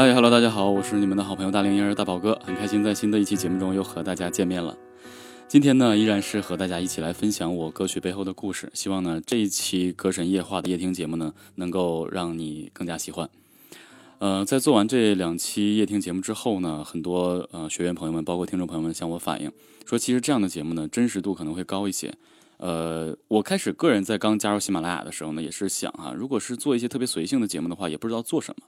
嗨，Hello，大家好，我是你们的好朋友大龄婴儿大宝哥，很开心在新的一期节目中又和大家见面了。今天呢，依然是和大家一起来分享我歌曲背后的故事。希望呢，这一期歌神夜话的夜听节目呢，能够让你更加喜欢。呃，在做完这两期夜听节目之后呢，很多呃学员朋友们，包括听众朋友们向我反映说，其实这样的节目呢，真实度可能会高一些。呃，我开始个人在刚加入喜马拉雅的时候呢，也是想哈，如果是做一些特别随性的节目的话，也不知道做什么，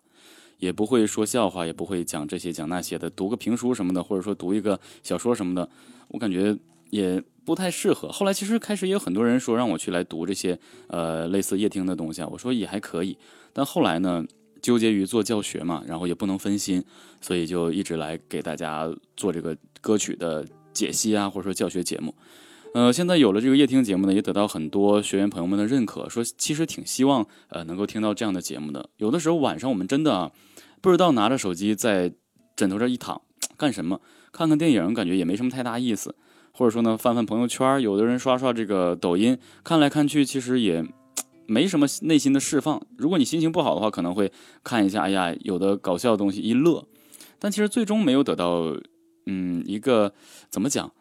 也不会说笑话，也不会讲这些讲那些的，读个评书什么的，或者说读一个小说什么的，我感觉。也不太适合。后来其实开始也有很多人说让我去来读这些呃类似夜听的东西啊，我说也还可以。但后来呢，纠结于做教学嘛，然后也不能分心，所以就一直来给大家做这个歌曲的解析啊，或者说教学节目。呃，现在有了这个夜听节目呢，也得到很多学员朋友们的认可，说其实挺希望呃能够听到这样的节目的。有的时候晚上我们真的，不知道拿着手机在枕头这一躺干什么，看看电影，感觉也没什么太大意思。或者说呢，翻翻朋友圈，有的人刷刷这个抖音，看来看去，其实也没什么内心的释放。如果你心情不好的话，可能会看一下，哎呀，有的搞笑的东西一乐，但其实最终没有得到，嗯，一个怎么讲，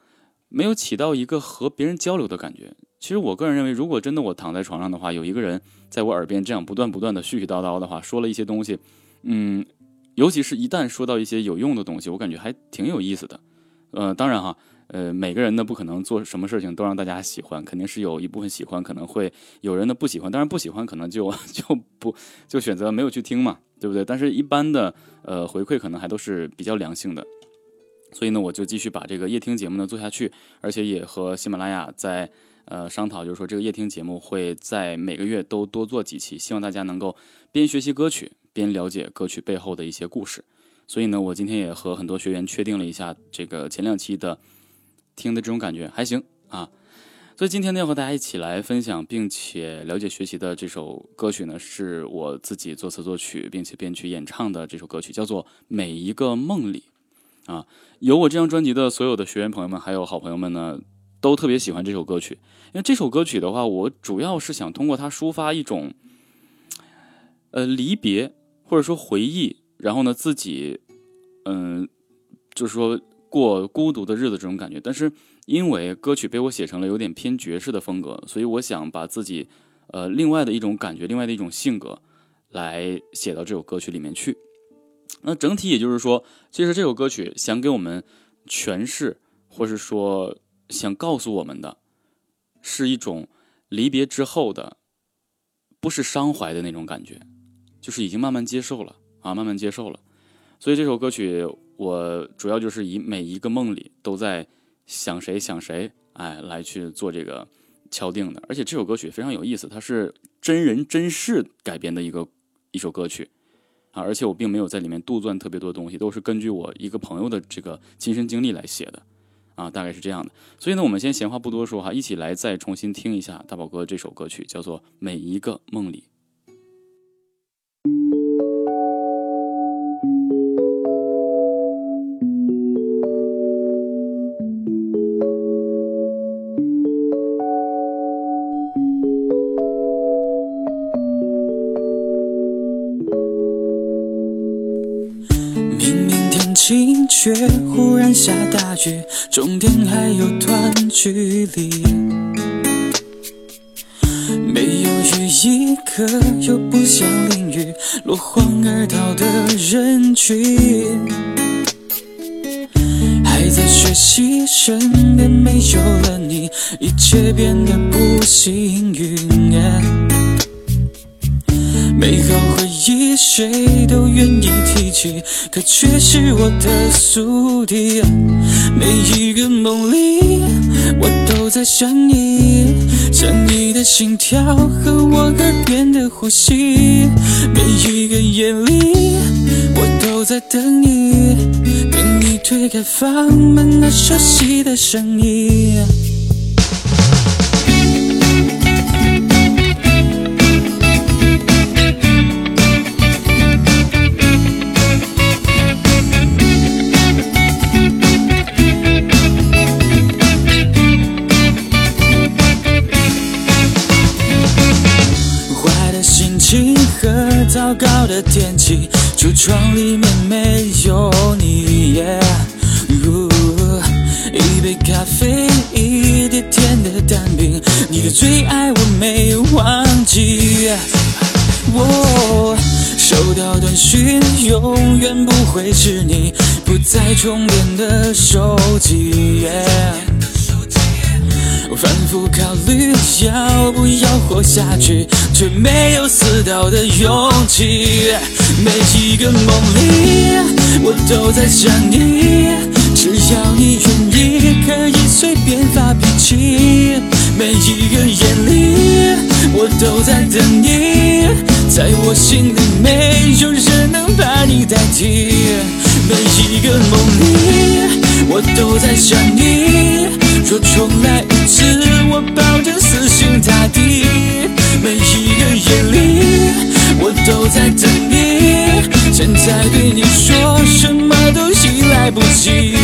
没有起到一个和别人交流的感觉。其实我个人认为，如果真的我躺在床上的话，有一个人在我耳边这样不断不断的絮絮叨叨的话，说了一些东西，嗯，尤其是一旦说到一些有用的东西，我感觉还挺有意思的。呃，当然哈。呃，每个人呢不可能做什么事情都让大家喜欢，肯定是有一部分喜欢，可能会有人呢不喜欢，当然不喜欢可能就就不就选择没有去听嘛，对不对？但是一般的呃回馈可能还都是比较良性的，所以呢我就继续把这个夜听节目呢做下去，而且也和喜马拉雅在呃商讨，就是说这个夜听节目会在每个月都多做几期，希望大家能够边学习歌曲边了解歌曲背后的一些故事。所以呢，我今天也和很多学员确定了一下这个前两期的。听的这种感觉还行啊，所以今天呢要和大家一起来分享并且了解学习的这首歌曲呢，是我自己作词作曲并且编曲演唱的这首歌曲，叫做《每一个梦里》啊。有我这张专辑的所有的学员朋友们还有好朋友们呢，都特别喜欢这首歌曲，因为这首歌曲的话，我主要是想通过它抒发一种呃离别或者说回忆，然后呢自己嗯就是说。过孤独的日子这种感觉，但是因为歌曲被我写成了有点偏爵士的风格，所以我想把自己，呃，另外的一种感觉，另外的一种性格，来写到这首歌曲里面去。那整体也就是说，其实这首歌曲想给我们诠释，或是说想告诉我们的，是一种离别之后的，不是伤怀的那种感觉，就是已经慢慢接受了啊，慢慢接受了。所以这首歌曲。我主要就是以每一个梦里都在想谁想谁，哎，来去做这个敲定的。而且这首歌曲非常有意思，它是真人真事改编的一个一首歌曲啊。而且我并没有在里面杜撰特别多东西，都是根据我一个朋友的这个亲身经历来写的啊，大概是这样的。所以呢，我们先闲话不多说哈，一起来再重新听一下大宝哥这首歌曲，叫做《每一个梦里》。下大雨，终点还有段距离。没有雨衣，可又不想淋雨，落荒而逃的人群。还在学习，身边没有了你，一切变得不幸运。美好回忆，谁都愿意提起，可却是我的宿敌。每一个梦里，我都在想你，想你的心跳和我耳边的呼吸。每一个夜里，我都在等你，等你推开房门，那熟悉的声音。会是你不再充电的手机。我反复考虑要不要活下去，却没有死掉的勇气。每一个梦里，我都在想你，只要你愿意，可以随便发脾气。每一个夜里，我都在等你，在我心里没有人能把你代替。每一个梦里，我都在想你，若重来一次，我保证死心塌地。每一个夜里，我都在等你，现在对你说什么都已来不及。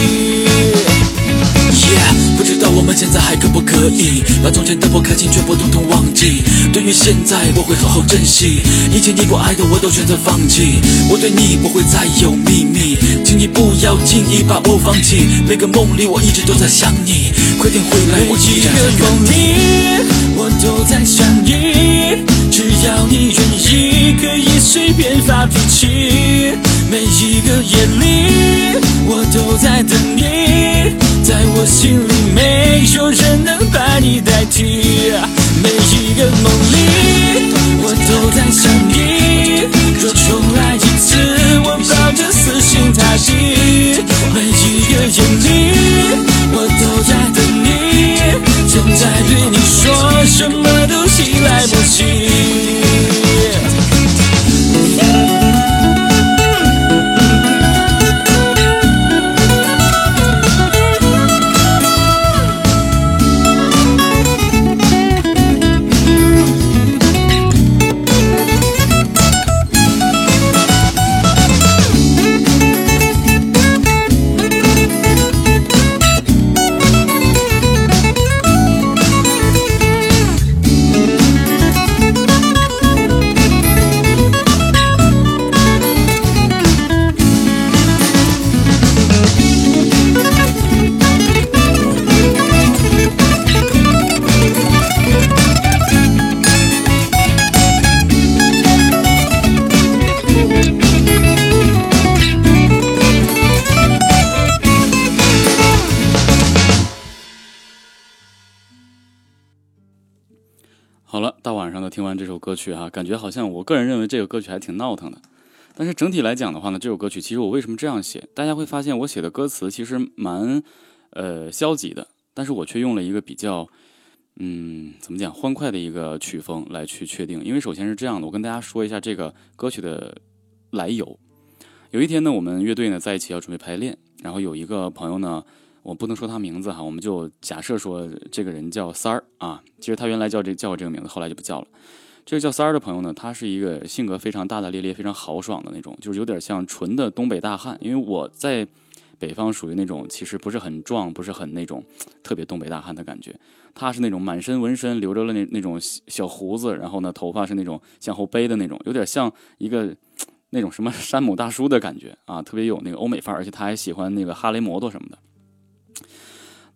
我们现在还可不可以把从前的不开心全部统统忘记？对于现在，我会好好珍惜以前你不爱的，我都选择放弃。我对你不会再有秘密，请你不要轻易把我放弃。每个梦里，我一直都在想你，快点回来，我依然在原地。我都在想你，只要你愿意，可以随便发脾气。每一个夜里，我都在等你，在我心里没有人能把你代替。每一个梦里，我都在想你，若重来一次，我保证死心塌地。每一个夜里，我都在等你，正在对你说什么感觉好像我个人认为这个歌曲还挺闹腾的。但是整体来讲的话呢，这首歌曲其实我为什么这样写？大家会发现我写的歌词其实蛮呃消极的，但是我却用了一个比较嗯怎么讲欢快的一个曲风来去确定。因为首先是这样的，我跟大家说一下这个歌曲的来由。有一天呢，我们乐队呢在一起要准备排练，然后有一个朋友呢，我不能说他名字哈，我们就假设说这个人叫三儿啊，其实他原来叫这叫这个名字，后来就不叫了。这个叫三儿的朋友呢，他是一个性格非常大大咧咧、非常豪爽的那种，就是有点像纯的东北大汉。因为我在北方属于那种其实不是很壮、不是很那种特别东北大汉的感觉。他是那种满身纹身、留着了那那种小胡子，然后呢头发是那种向后背的那种，有点像一个那种什么山姆大叔的感觉啊，特别有那个欧美范儿，而且他还喜欢那个哈雷摩托什么的。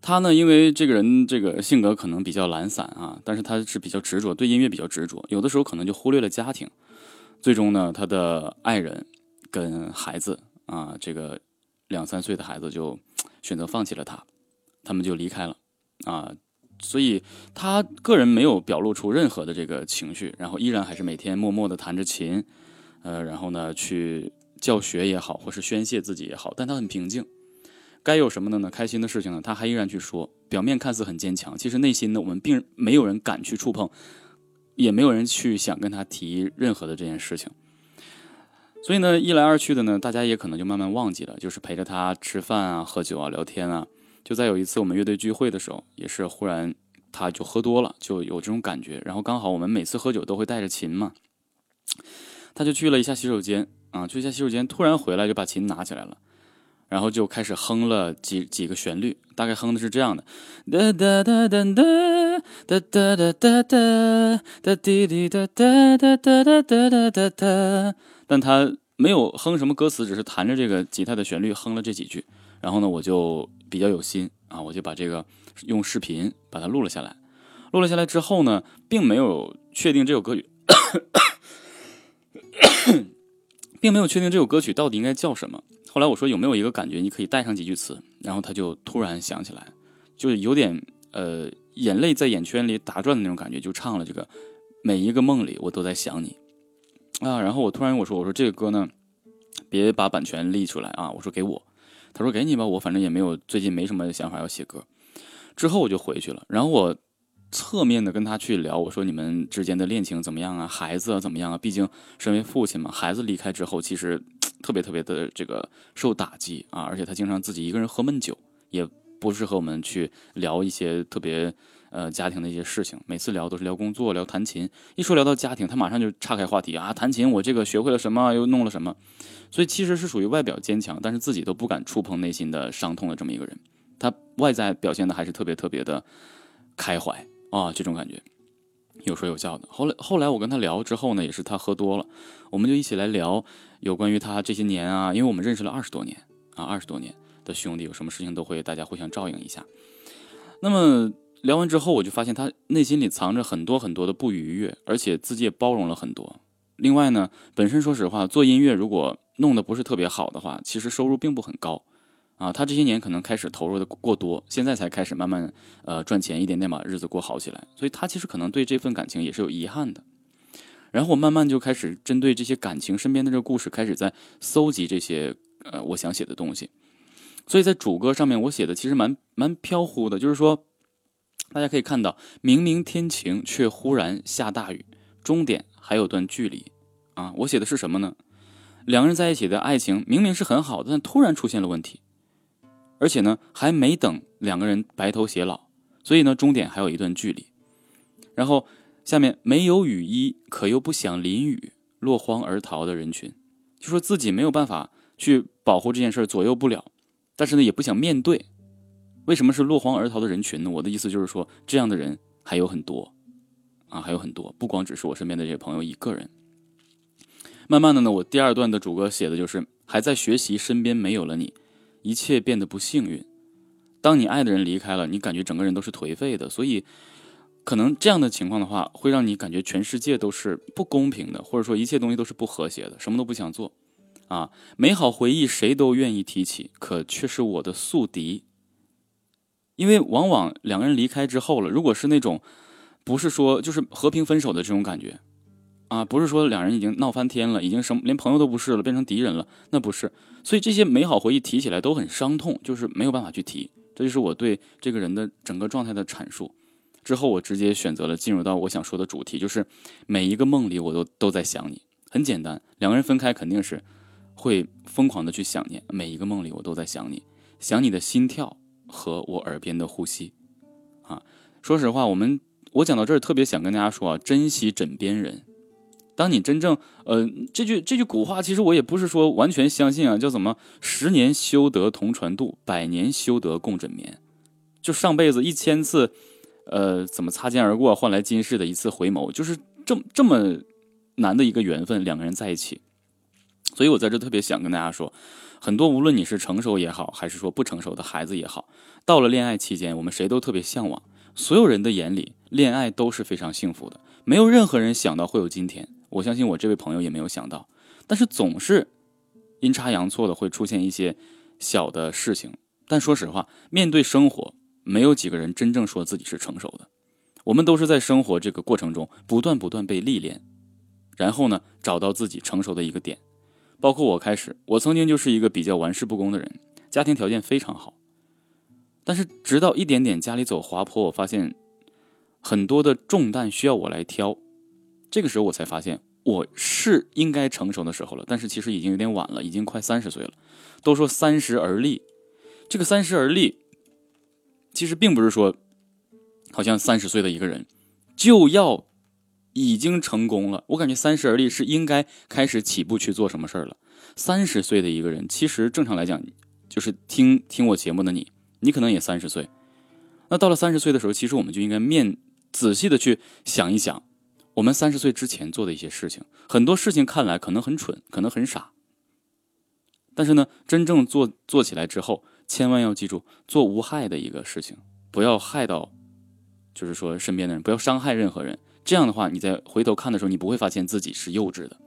他呢，因为这个人这个性格可能比较懒散啊，但是他是比较执着，对音乐比较执着，有的时候可能就忽略了家庭。最终呢，他的爱人跟孩子啊，这个两三岁的孩子就选择放弃了他，他们就离开了啊。所以他个人没有表露出任何的这个情绪，然后依然还是每天默默的弹着琴，呃，然后呢去教学也好，或是宣泄自己也好，但他很平静。该有什么的呢？开心的事情呢，他还依然去说。表面看似很坚强，其实内心呢，我们并没有人敢去触碰，也没有人去想跟他提任何的这件事情。所以呢，一来二去的呢，大家也可能就慢慢忘记了，就是陪着他吃饭啊、喝酒啊、聊天啊。就在有一次我们乐队聚会的时候，也是忽然他就喝多了，就有这种感觉。然后刚好我们每次喝酒都会带着琴嘛，他就去了一下洗手间啊，去一下洗手间，突然回来就把琴拿起来了。然后就开始哼了几几个旋律，大概哼的是这样的：哒哒哒哒哒哒哒哒哒哒哒滴滴哒哒哒哒哒哒哒哒哒。但他没有哼什么歌词，只是弹着这个吉他的旋律哼了这几句。然后呢，我就比较有心啊，我就把这个用视频把它录了下来。录了下来之后呢，并没有确定这首歌曲，并没有确定这首歌曲到底应该叫什么。后来我说有没有一个感觉，你可以带上几句词，然后他就突然想起来，就有点呃眼泪在眼圈里打转的那种感觉，就唱了这个每一个梦里我都在想你啊。然后我突然我说我说这个歌呢，别把版权立出来啊，我说给我，他说给你吧，我反正也没有最近没什么想法要写歌。之后我就回去了，然后我侧面的跟他去聊，我说你们之间的恋情怎么样啊？孩子怎么样啊？毕竟身为父亲嘛，孩子离开之后，其实特别特别的这个受打击啊，而且他经常自己一个人喝闷酒，也不是和我们去聊一些特别呃家庭的一些事情，每次聊都是聊工作、聊弹琴，一说聊到家庭，他马上就岔开话题啊，弹琴我这个学会了什么，又弄了什么，所以其实是属于外表坚强，但是自己都不敢触碰内心的伤痛的这么一个人。他外在表现的还是特别特别的开怀啊，这种感觉有说有笑的。后来后来我跟他聊之后呢，也是他喝多了，我们就一起来聊有关于他这些年啊，因为我们认识了二十多年啊，二十多年的兄弟，有什么事情都会大家互相照应一下。那么聊完之后，我就发现他内心里藏着很多很多的不愉悦，而且自己也包容了很多。另外呢，本身说实话，做音乐如果弄得不是特别好的话，其实收入并不很高。啊，他这些年可能开始投入的过多，现在才开始慢慢呃赚钱，一点点把日子过好起来。所以他其实可能对这份感情也是有遗憾的。然后我慢慢就开始针对这些感情身边的这个故事，开始在搜集这些呃我想写的东西。所以在主歌上面，我写的其实蛮蛮飘忽的，就是说大家可以看到，明明天晴，却忽然下大雨，终点还有段距离。啊，我写的是什么呢？两个人在一起的爱情明明是很好的，但突然出现了问题。而且呢，还没等两个人白头偕老，所以呢，终点还有一段距离。然后下面没有雨衣，可又不想淋雨，落荒而逃的人群，就说自己没有办法去保护这件事儿左右不了，但是呢，也不想面对。为什么是落荒而逃的人群呢？我的意思就是说，这样的人还有很多啊，还有很多，不光只是我身边的这些朋友一个人。慢慢的呢，我第二段的主歌写的就是还在学习，身边没有了你。一切变得不幸运。当你爱的人离开了，你感觉整个人都是颓废的。所以，可能这样的情况的话，会让你感觉全世界都是不公平的，或者说一切东西都是不和谐的，什么都不想做。啊，美好回忆谁都愿意提起，可却是我的宿敌。因为往往两个人离开之后了，如果是那种不是说就是和平分手的这种感觉。啊，不是说两人已经闹翻天了，已经什么连朋友都不是了，变成敌人了，那不是。所以这些美好回忆提起来都很伤痛，就是没有办法去提。这就是我对这个人的整个状态的阐述。之后我直接选择了进入到我想说的主题，就是每一个梦里我都都在想你。很简单，两个人分开肯定是会疯狂的去想念，每一个梦里我都在想你，想你的心跳和我耳边的呼吸。啊，说实话，我们我讲到这儿特别想跟大家说啊，珍惜枕边人。当你真正，呃，这句这句古话，其实我也不是说完全相信啊，叫怎么十年修得同船渡，百年修得共枕眠，就上辈子一千次，呃，怎么擦肩而过换来今世的一次回眸，就是这么这么难的一个缘分，两个人在一起。所以我在这特别想跟大家说，很多无论你是成熟也好，还是说不成熟的孩子也好，到了恋爱期间，我们谁都特别向往，所有人的眼里，恋爱都是非常幸福的，没有任何人想到会有今天。我相信我这位朋友也没有想到，但是总是阴差阳错的会出现一些小的事情。但说实话，面对生活，没有几个人真正说自己是成熟的。我们都是在生活这个过程中不断不断被历练，然后呢，找到自己成熟的一个点。包括我开始，我曾经就是一个比较玩世不恭的人，家庭条件非常好，但是直到一点点家里走滑坡，我发现很多的重担需要我来挑。这个时候我才发现我是应该成熟的时候了，但是其实已经有点晚了，已经快三十岁了。都说三十而立，这个三十而立，其实并不是说，好像三十岁的一个人就要已经成功了。我感觉三十而立是应该开始起步去做什么事儿了。三十岁的一个人，其实正常来讲，就是听听我节目的你，你可能也三十岁。那到了三十岁的时候，其实我们就应该面仔细的去想一想。我们三十岁之前做的一些事情，很多事情看来可能很蠢，可能很傻，但是呢，真正做做起来之后，千万要记住，做无害的一个事情，不要害到就是说身边的人不要伤害任何人。这样的话，你在回头看的时候，你不会发现自己是幼稚的。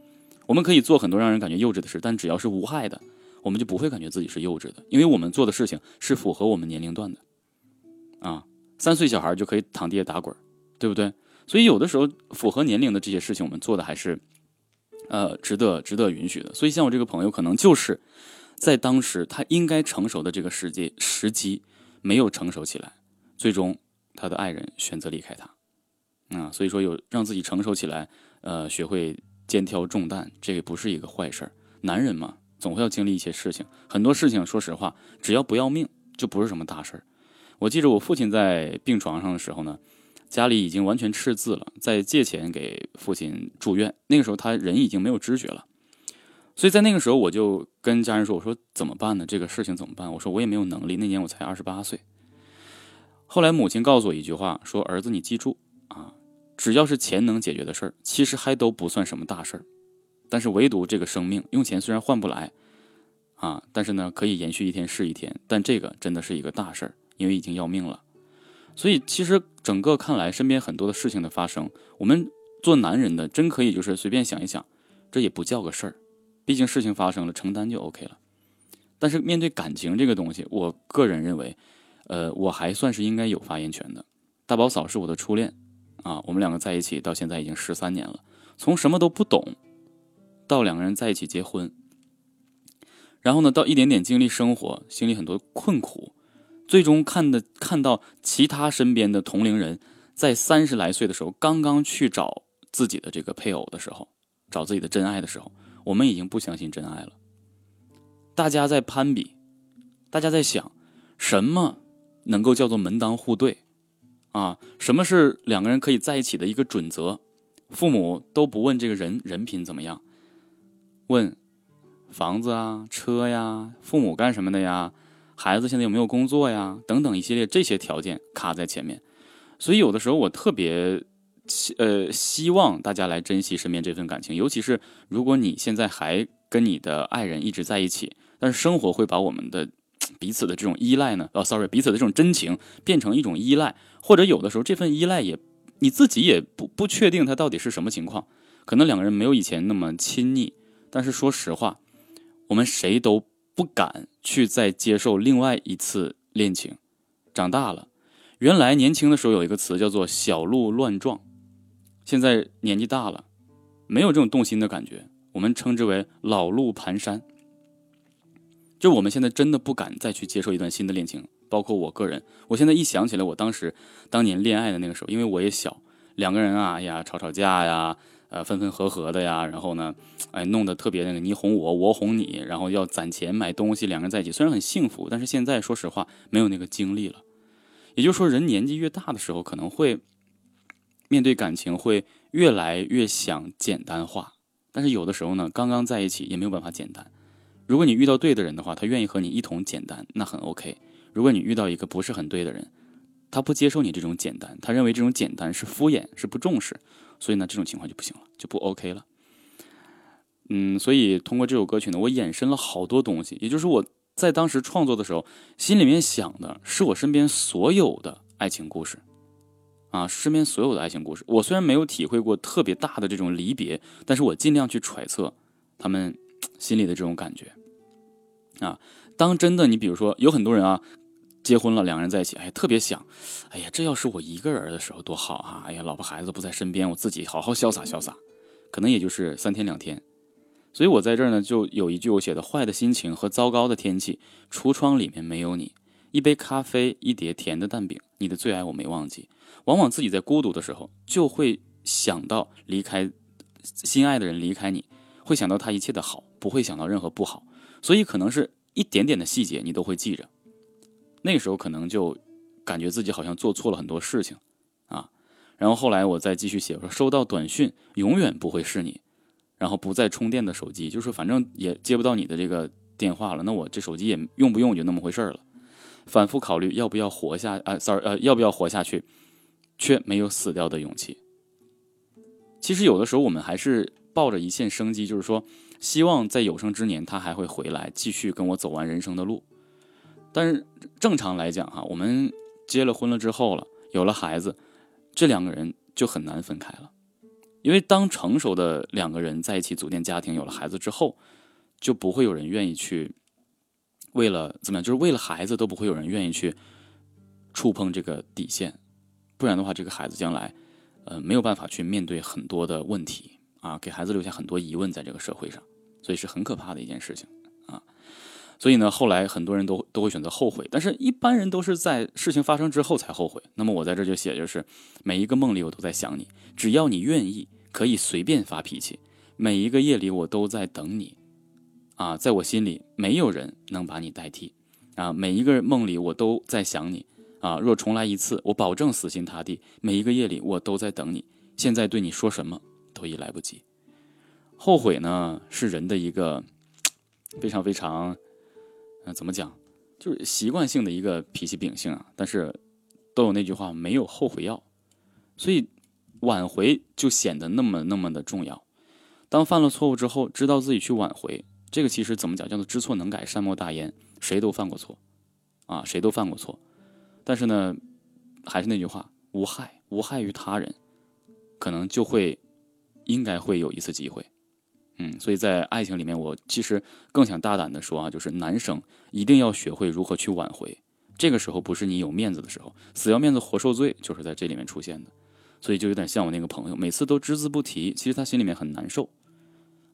我们可以做很多让人感觉幼稚的事，但只要是无害的，我们就不会感觉自己是幼稚的，因为我们做的事情是符合我们年龄段的。啊，三岁小孩就可以躺地下打滚，对不对？所以有的时候符合年龄的这些事情，我们做的还是，呃，值得值得允许的。所以像我这个朋友，可能就是在当时他应该成熟的这个时机时机没有成熟起来，最终他的爱人选择离开他。啊，所以说有让自己成熟起来，呃，学会肩挑重担，这个不是一个坏事儿。男人嘛，总会要经历一些事情，很多事情，说实话，只要不要命，就不是什么大事儿。我记着我父亲在病床上的时候呢。家里已经完全赤字了，在借钱给父亲住院。那个时候他人已经没有知觉了，所以在那个时候我就跟家人说：“我说怎么办呢？这个事情怎么办？”我说我也没有能力。那年我才二十八岁。后来母亲告诉我一句话，说：“儿子，你记住啊，只要是钱能解决的事儿，其实还都不算什么大事儿。但是唯独这个生命，用钱虽然换不来啊，但是呢可以延续一天是一天。但这个真的是一个大事儿，因为已经要命了。”所以，其实整个看来，身边很多的事情的发生，我们做男人的真可以就是随便想一想，这也不叫个事儿。毕竟事情发生了，承担就 OK 了。但是面对感情这个东西，我个人认为，呃，我还算是应该有发言权的。大宝嫂是我的初恋啊，我们两个在一起到现在已经十三年了，从什么都不懂，到两个人在一起结婚，然后呢，到一点点经历生活，经历很多困苦。最终看的看到其他身边的同龄人，在三十来岁的时候，刚刚去找自己的这个配偶的时候，找自己的真爱的时候，我们已经不相信真爱了。大家在攀比，大家在想，什么能够叫做门当户对啊？什么是两个人可以在一起的一个准则？父母都不问这个人人品怎么样，问房子啊、车呀，父母干什么的呀？孩子现在有没有工作呀？等等一系列这些条件卡在前面，所以有的时候我特别希呃希望大家来珍惜身边这份感情，尤其是如果你现在还跟你的爱人一直在一起，但是生活会把我们的彼此的这种依赖呢，哦，sorry，彼此的这种真情变成一种依赖，或者有的时候这份依赖也你自己也不不确定它到底是什么情况，可能两个人没有以前那么亲昵，但是说实话，我们谁都。不敢去再接受另外一次恋情，长大了，原来年轻的时候有一个词叫做“小鹿乱撞”，现在年纪大了，没有这种动心的感觉，我们称之为“老路蹒跚”。就我们现在真的不敢再去接受一段新的恋情，包括我个人，我现在一想起来我当时当年恋爱的那个时候，因为我也小，两个人啊，哎呀，吵吵架呀。呃，分分合合的呀，然后呢，哎，弄得特别那个你哄我，我哄你，然后要攒钱买东西，两个人在一起，虽然很幸福，但是现在说实话没有那个精力了。也就是说，人年纪越大的时候，可能会面对感情会越来越想简单化，但是有的时候呢，刚刚在一起也没有办法简单。如果你遇到对的人的话，他愿意和你一同简单，那很 OK。如果你遇到一个不是很对的人，他不接受你这种简单，他认为这种简单是敷衍，是不重视。所以呢，这种情况就不行了，就不 OK 了。嗯，所以通过这首歌曲呢，我衍生了好多东西。也就是我在当时创作的时候，心里面想的是我身边所有的爱情故事，啊，身边所有的爱情故事。我虽然没有体会过特别大的这种离别，但是我尽量去揣测他们心里的这种感觉。啊，当真的你比如说有很多人啊。结婚了，两个人在一起，哎，特别想，哎呀，这要是我一个人的时候多好啊！哎呀，老婆孩子不在身边，我自己好好潇洒潇洒，可能也就是三天两天。所以我在这儿呢，就有一句我写的：坏的心情和糟糕的天气，橱窗里面没有你，一杯咖啡，一碟甜的蛋饼，你的最爱我没忘记。往往自己在孤独的时候，就会想到离开心爱的人离开你，会想到他一切的好，不会想到任何不好。所以可能是一点点的细节，你都会记着。那时候可能就感觉自己好像做错了很多事情，啊，然后后来我再继续写，说收到短讯永远不会是你，然后不再充电的手机，就是反正也接不到你的这个电话了，那我这手机也用不用就那么回事了。反复考虑要不要活下啊，sorry，呃，要不要活下去，却没有死掉的勇气。其实有的时候我们还是抱着一线生机，就是说希望在有生之年他还会回来，继续跟我走完人生的路。但是正常来讲哈，我们结了婚了之后了，有了孩子，这两个人就很难分开了。因为当成熟的两个人在一起组建家庭，有了孩子之后，就不会有人愿意去为了怎么样，就是为了孩子都不会有人愿意去触碰这个底线，不然的话，这个孩子将来呃没有办法去面对很多的问题啊，给孩子留下很多疑问在这个社会上，所以是很可怕的一件事情啊。所以呢，后来很多人都都会选择后悔，但是一般人都是在事情发生之后才后悔。那么我在这就写，就是每一个梦里我都在想你，只要你愿意。可以随便发脾气，每一个夜里我都在等你，啊，在我心里没有人能把你代替，啊，每一个梦里我都在想你，啊，若重来一次，我保证死心塌地。每一个夜里我都在等你，现在对你说什么都已来不及。后悔呢，是人的一个非常非常，嗯，怎么讲，就是习惯性的一个脾气秉性啊。但是都有那句话，没有后悔药，所以。挽回就显得那么那么的重要。当犯了错误之后，知道自己去挽回，这个其实怎么讲，叫做知错能改，善莫大焉。谁都犯过错，啊，谁都犯过错。但是呢，还是那句话，无害，无害于他人，可能就会，应该会有一次机会。嗯，所以在爱情里面，我其实更想大胆的说啊，就是男生一定要学会如何去挽回。这个时候不是你有面子的时候，死要面子活受罪，就是在这里面出现的。所以就有点像我那个朋友，每次都只字不提，其实他心里面很难受，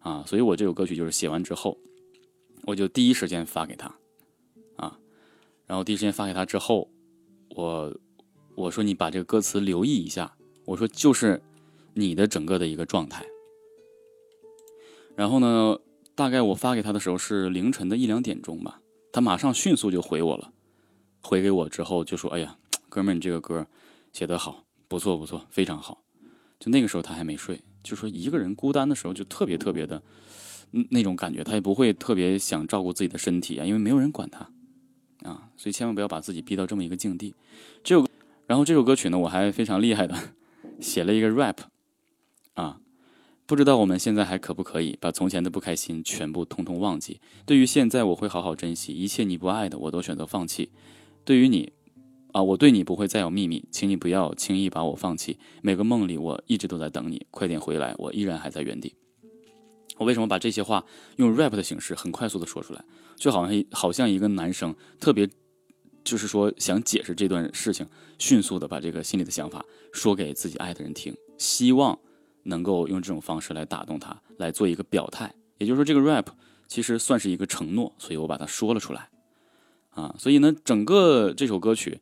啊，所以我这首歌曲就是写完之后，我就第一时间发给他，啊，然后第一时间发给他之后，我我说你把这个歌词留意一下，我说就是你的整个的一个状态，然后呢，大概我发给他的时候是凌晨的一两点钟吧，他马上迅速就回我了，回给我之后就说，哎呀，哥们儿，你这个歌写得好。不错不错，非常好。就那个时候他还没睡，就说一个人孤单的时候就特别特别的，那种感觉，他也不会特别想照顾自己的身体啊，因为没有人管他啊，所以千万不要把自己逼到这么一个境地。这首，然后这首歌曲呢，我还非常厉害的 写了一个 rap 啊，不知道我们现在还可不可以把从前的不开心全部通通忘记？对于现在，我会好好珍惜一切你不爱的，我都选择放弃。对于你。啊，我对你不会再有秘密，请你不要轻易把我放弃。每个梦里，我一直都在等你，快点回来，我依然还在原地。我为什么把这些话用 rap 的形式很快速的说出来，就好像好像一个男生特别，就是说想解释这段事情，迅速的把这个心里的想法说给自己爱的人听，希望能够用这种方式来打动他，来做一个表态。也就是说，这个 rap 其实算是一个承诺，所以我把它说了出来。啊，所以呢，整个这首歌曲，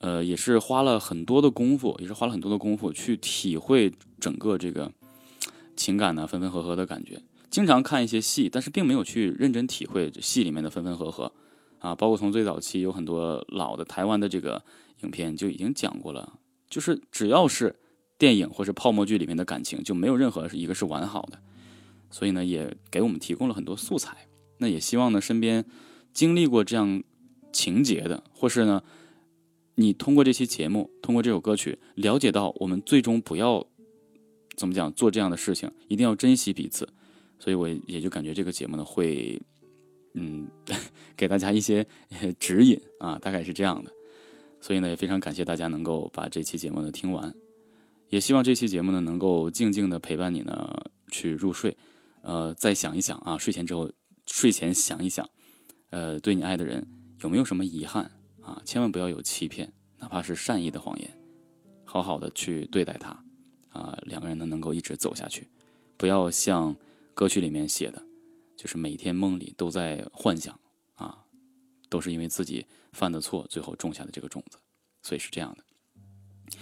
呃，也是花了很多的功夫，也是花了很多的功夫去体会整个这个情感呢，分分合合的感觉。经常看一些戏，但是并没有去认真体会戏里面的分分合合。啊，包括从最早期有很多老的台湾的这个影片就已经讲过了，就是只要是电影或是泡沫剧里面的感情，就没有任何一个是完好的。所以呢，也给我们提供了很多素材。那也希望呢，身边经历过这样。情节的，或是呢，你通过这期节目，通过这首歌曲，了解到我们最终不要怎么讲做这样的事情，一定要珍惜彼此。所以我也就感觉这个节目呢，会嗯 给大家一些指引啊，大概是这样的。所以呢，也非常感谢大家能够把这期节目呢听完，也希望这期节目呢能够静静的陪伴你呢去入睡。呃，再想一想啊，睡前之后，睡前想一想，呃，对你爱的人。有没有什么遗憾啊？千万不要有欺骗，哪怕是善意的谎言，好好的去对待他啊！两个人呢能够一直走下去，不要像歌曲里面写的，就是每天梦里都在幻想啊，都是因为自己犯的错，最后种下的这个种子，所以是这样的。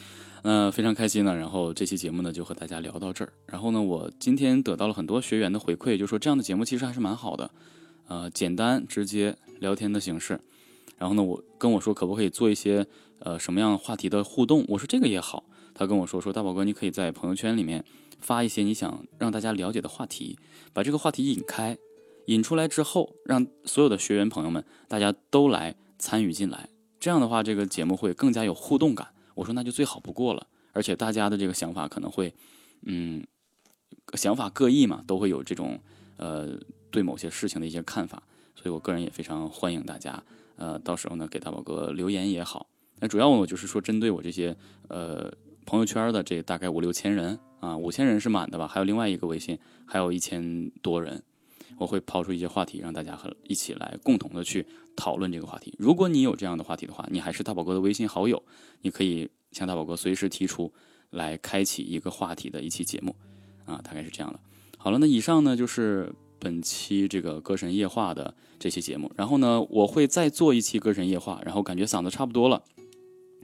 嗯，非常开心呢。然后这期节目呢就和大家聊到这儿。然后呢，我今天得到了很多学员的回馈，就说这样的节目其实还是蛮好的，呃，简单直接聊天的形式。然后呢，我跟我说可不可以做一些呃什么样话题的互动？我说这个也好。他跟我说说大宝哥，你可以在朋友圈里面发一些你想让大家了解的话题，把这个话题引开，引出来之后，让所有的学员朋友们大家都来参与进来。这样的话，这个节目会更加有互动感。我说那就最好不过了。而且大家的这个想法可能会，嗯，想法各异嘛，都会有这种呃对某些事情的一些看法。所以我个人也非常欢迎大家。呃，到时候呢，给大宝哥留言也好。那主要我就是说，针对我这些呃朋友圈的这大概五六千人啊，五千人是满的吧？还有另外一个微信，还有一千多人。我会抛出一些话题，让大家和一起来共同的去讨论这个话题。如果你有这样的话题的话，你还是大宝哥的微信好友，你可以向大宝哥随时提出来开启一个话题的一期节目，啊，大概是这样的。好了，那以上呢就是本期这个歌神夜话的这期节目。然后呢，我会再做一期歌神夜话，然后感觉嗓子差不多了，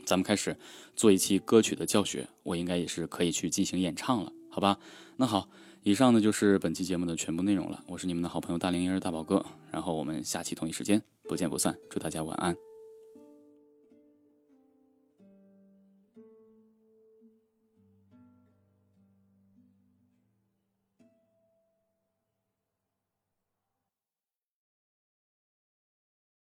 咱们开始做一期歌曲的教学，我应该也是可以去进行演唱了，好吧？那好。以上呢就是本期节目的全部内容了。我是你们的好朋友大龄婴儿大宝哥，然后我们下期同一时间不见不散。祝大家晚安。